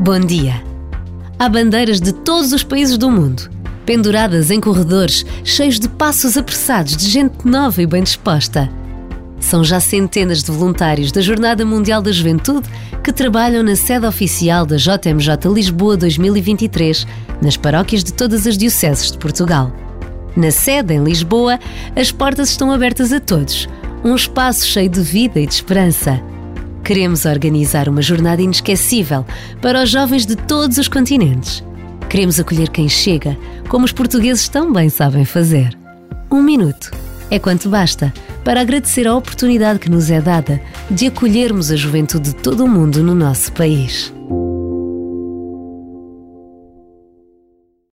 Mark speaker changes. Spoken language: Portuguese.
Speaker 1: Bom dia. Há bandeiras de todos os países do mundo, penduradas em corredores cheios de passos apressados de gente nova e bem disposta. São já centenas de voluntários da Jornada Mundial da Juventude que trabalham na sede oficial da JMJ Lisboa 2023, nas paróquias de todas as dioceses de Portugal. Na sede, em Lisboa, as portas estão abertas a todos, um espaço cheio de vida e de esperança. Queremos organizar uma jornada inesquecível para os jovens de todos os continentes. Queremos acolher quem chega, como os portugueses tão bem sabem fazer. Um minuto é quanto basta para agradecer a oportunidade que nos é dada de acolhermos a juventude de todo o mundo no nosso país.